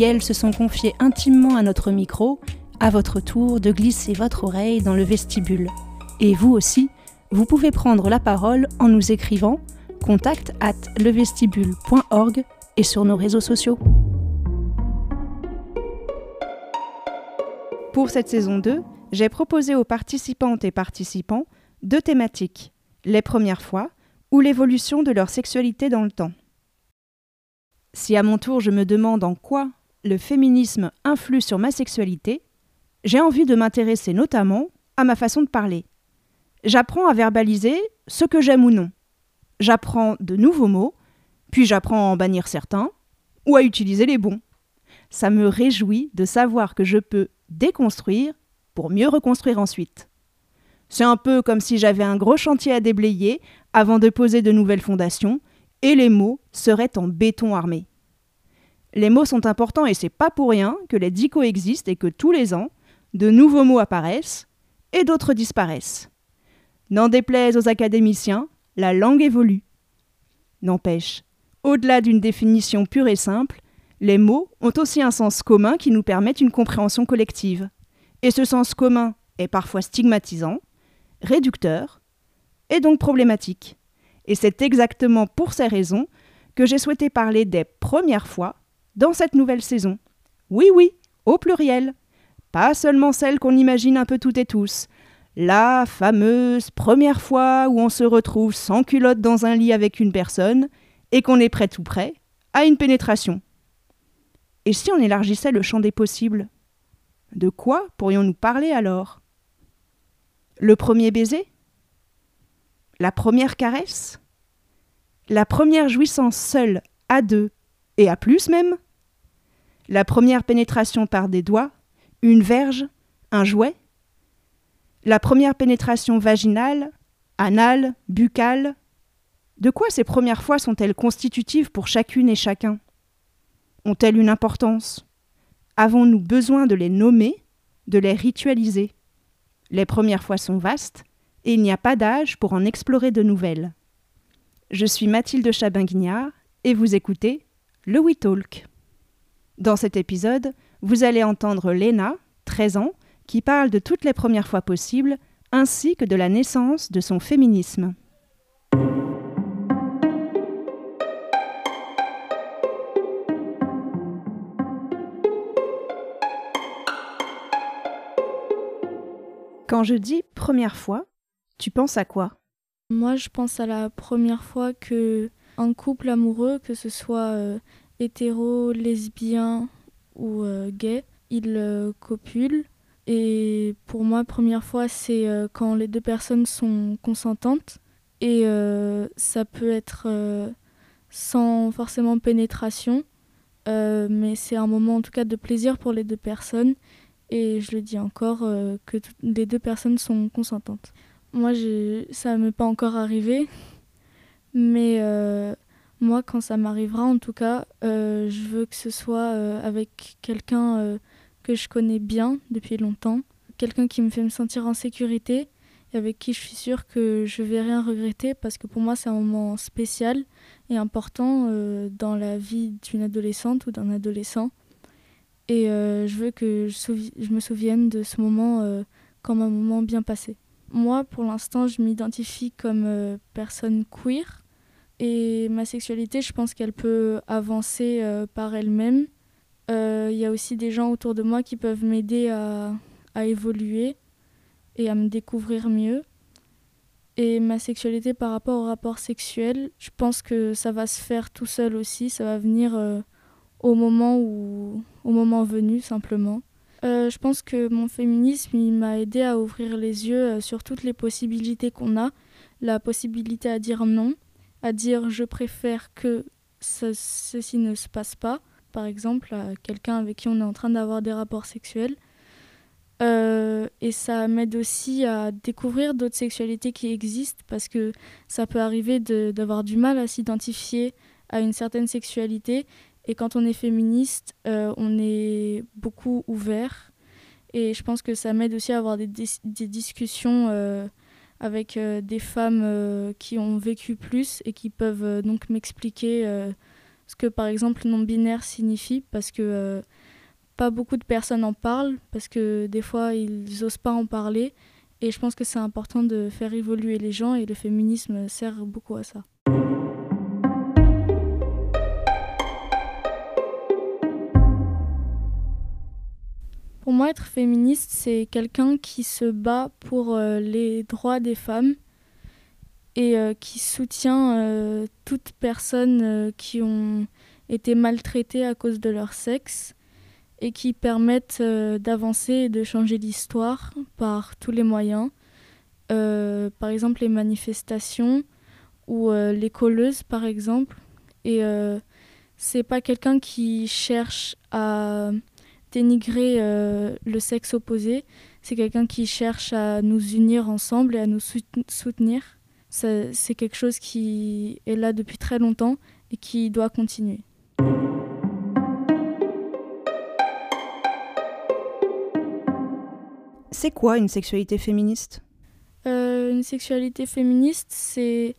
Elles se sont confiées intimement à notre micro à votre tour de glisser votre oreille dans le vestibule. Et vous aussi, vous pouvez prendre la parole en nous écrivant contact at levestibule.org et sur nos réseaux sociaux. Pour cette saison 2, j'ai proposé aux participantes et participants deux thématiques, les premières fois ou l'évolution de leur sexualité dans le temps. Si à mon tour je me demande en quoi le féminisme influe sur ma sexualité, j'ai envie de m'intéresser notamment à ma façon de parler. J'apprends à verbaliser ce que j'aime ou non. J'apprends de nouveaux mots, puis j'apprends à en bannir certains, ou à utiliser les bons. Ça me réjouit de savoir que je peux déconstruire pour mieux reconstruire ensuite. C'est un peu comme si j'avais un gros chantier à déblayer avant de poser de nouvelles fondations, et les mots seraient en béton armé. Les mots sont importants et c'est pas pour rien que les dicos existent et que tous les ans, de nouveaux mots apparaissent et d'autres disparaissent. N'en déplaise aux académiciens, la langue évolue. N'empêche, au-delà d'une définition pure et simple, les mots ont aussi un sens commun qui nous permet une compréhension collective. Et ce sens commun est parfois stigmatisant, réducteur et donc problématique. Et c'est exactement pour ces raisons que j'ai souhaité parler des premières fois dans cette nouvelle saison. Oui, oui, au pluriel pas seulement celle qu'on imagine un peu toutes et tous. La fameuse première fois où on se retrouve sans culotte dans un lit avec une personne et qu'on est prêt tout prêt à une pénétration. Et si on élargissait le champ des possibles? De quoi pourrions-nous parler alors? Le premier baiser? La première caresse? La première jouissance seule, à deux, et à plus même? La première pénétration par des doigts une verge, un jouet. La première pénétration vaginale, anale, buccale. De quoi ces premières fois sont-elles constitutives pour chacune et chacun? Ont-elles une importance? Avons-nous besoin de les nommer, de les ritualiser? Les premières fois sont vastes, et il n'y a pas d'âge pour en explorer de nouvelles. Je suis Mathilde Chabin-Guignard, et vous écoutez le We Talk. Dans cet épisode, vous allez entendre Léna, 13 ans, qui parle de toutes les premières fois possibles, ainsi que de la naissance de son féminisme. Quand je dis première fois, tu penses à quoi? Moi, je pense à la première fois que un couple amoureux, que ce soit euh, hétéro, lesbien ou euh, gay, il euh, copule. Et pour moi, première fois, c'est euh, quand les deux personnes sont consentantes. Et ça peut être sans forcément pénétration, mais c'est un moment en tout cas de plaisir pour les deux personnes. Et je le dis encore, que les deux personnes sont consentantes. Moi, ça ne m'est pas encore arrivé, mais moi, quand ça m'arrivera, en tout cas, euh, je veux que ce soit euh, avec quelqu'un euh, que je connais bien depuis longtemps, quelqu'un qui me fait me sentir en sécurité et avec qui je suis sûre que je vais rien regretter parce que pour moi, c'est un moment spécial et important dans la vie d'une adolescente ou d'un adolescent. Et je veux que je, je, me souvienne de ce moment comme un moment bien passé. Moi, pour l'instant, je m'identifie comme personne queer et ma sexualité, je pense qu'elle peut avancer euh, par elle-même. Il euh, y a aussi des gens autour de moi qui peuvent m'aider à, à, évoluer et à me découvrir mieux. Et ma sexualité par rapport au rapport sexuel, je pense que ça va se faire tout seul aussi. Ça va venir euh, au, moment où, au moment venu, simplement. je pense que mon féminisme, il m'a aidé à ouvrir les yeux sur toutes les possibilités qu'on a. La possibilité à dire non, à dire je préfère que ceci ne se passe pas par exemple, à quelqu'un avec qui on est en train d'avoir des rapports sexuels. Euh, et ça m'aide aussi à découvrir d'autres sexualités qui existent parce que ça peut arriver d'avoir du mal à s'identifier à une certaine sexualité. Et quand on est féministe, euh, on est beaucoup ouvert. Et je pense que ça m'aide aussi à avoir des, des discussions euh, avec des femmes qui ont vécu plus et qui peuvent donc m'expliquer ce que par exemple non-binaire signifie parce que pas beaucoup de personnes en parlent parce que des fois ils n'osent pas en parler et je pense que c'est important de faire évoluer les gens et le féminisme sert beaucoup à ça. Pour moi, être féministe, c'est quelqu'un qui se bat pour euh, les droits des femmes et euh, qui soutient euh, toutes personnes qui ont été maltraitées à cause de leur sexe et qui permettent euh, d'avancer et de changer l'histoire par tous les moyens. Euh, par exemple, les manifestations ou euh, les colleuses, par exemple. Et c'est pas quelqu'un qui cherche à dénigrer le sexe opposé, c'est quelqu'un qui cherche à nous unir ensemble et à nous soutenir. C'est quelque chose qui est là depuis très longtemps et qui doit continuer. C'est quoi une sexualité féministe? Euh, Une sexualité féministe, c'est,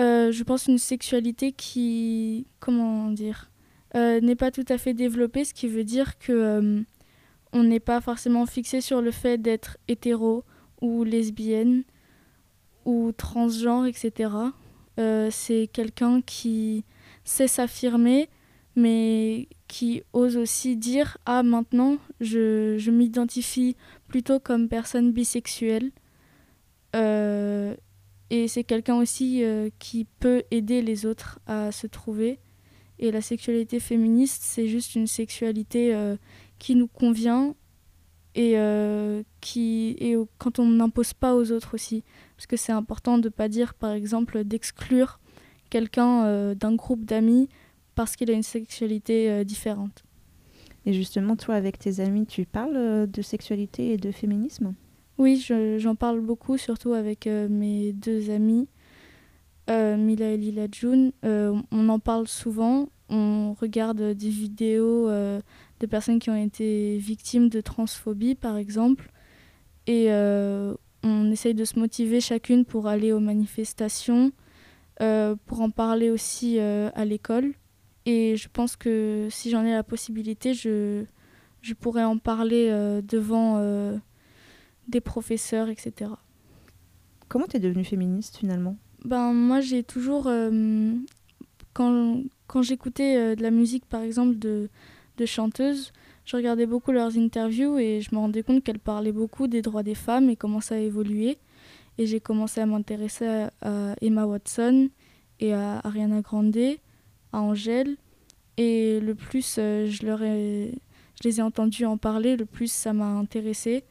euh, je pense, une sexualité qui, comment dire, euh, n'est pas tout à fait développée, ce qui veut dire que on n'est pas forcément fixé sur le fait d'être hétéro ou lesbienne ou transgenre, etc. c'est quelqu'un qui sait s'affirmer, mais qui ose aussi dire Ah, maintenant, je, je m'identifie plutôt comme personne bisexuelle. Euh, et c'est quelqu'un aussi euh, qui peut aider les autres à se trouver. Et la sexualité féministe, c'est juste une sexualité euh, qui nous convient et, qui, et quand on n'impose pas aux autres aussi. Parce que c'est important de ne pas dire, par exemple, d'exclure quelqu'un d'un groupe d'amis parce qu'il a une sexualité euh, différente. Et justement, toi, avec tes amis, tu parles euh, de sexualité et de féminisme? Oui, j'en parle beaucoup, surtout avec euh, mes deux amis, Mila et Lila June. on en parle souvent. On regarde des vidéos de personnes qui ont été victimes de transphobie, par exemple. Et on essaye de se motiver chacune pour aller aux manifestations, pour en parler aussi à l'école. Et je pense que si j'en ai la possibilité, je, je pourrais en parler euh, devant euh, des professeurs, etc. Comment tu es devenue féministe finalement? Ben, Moi, j'ai toujours. Euh, quand quand j'écoutais de la musique, par exemple, de, de chanteuses, je regardais beaucoup leurs interviews et je me rendais compte qu'elles parlaient beaucoup des droits des femmes et comment ça a évolué. Et j'ai commencé à m'intéresser à, Emma Watson et à Ariana Grande à Angèle. Et le plus euh, je, leur je les ai entendus en parler, le plus ça m'a intéressée.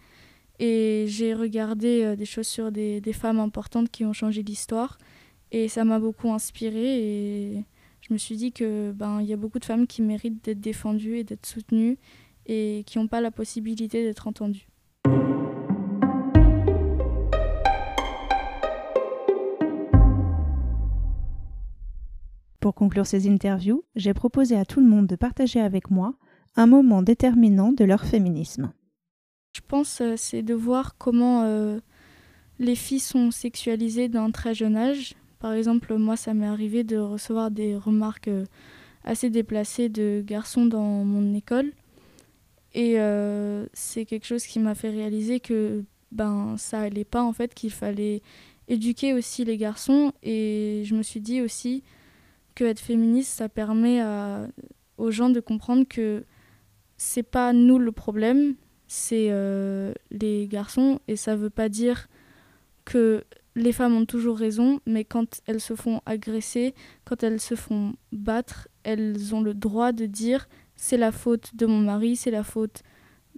Et j'ai regardé euh, des choses sur des, femmes importantes qui ont changé l'histoire. Et ça m'a beaucoup inspirée. Et je me suis dit que ben y a beaucoup de femmes qui méritent d'être défendues et d'être soutenues et qui n'ont pas la possibilité d'être entendues. Pour conclure ces interviews, j'ai proposé à tout le monde de partager avec moi un moment déterminant de leur féminisme. Je pense euh, c'est de voir comment euh, les filles sont sexualisées d'un très jeune âge. Par exemple, moi, ça m'est arrivé de recevoir des remarques euh, assez déplacées de garçons dans mon école. Et c'est quelque chose qui m'a fait réaliser que ben ça allait pas en fait, qu'il fallait éduquer aussi les garçons. Et je me suis dit aussi, être féministe, ça permet aux gens de comprendre que c'est pas nous le problème, c'est euh, les garçons. Et ça veut pas dire que les femmes ont toujours raison, mais quand elles se font agresser, quand elles se font battre, elles ont le droit de dire c'est la faute de mon mari, c'est la faute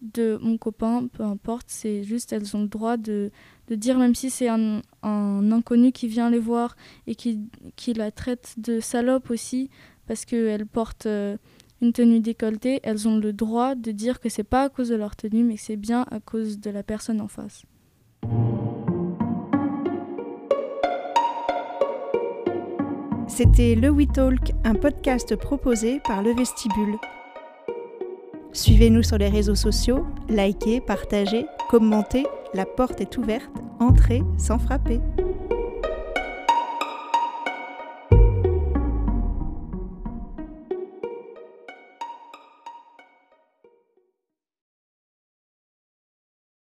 de mon copain, peu importe, c'est juste elles ont le droit de, de dire, même si c'est un, un, inconnu qui vient les voir et qui, qui la traite de salope aussi, parce qu'elle porte euh, une tenue décolletée, elles ont le droit de dire que c'est pas à cause de leur tenue, mais c'est bien à cause de la personne en face. C'était Le We Talk, un podcast proposé par Le Vestibule. Suivez-nous sur les réseaux sociaux, likez, partagez, commentez, la porte est ouverte, entrez sans frapper.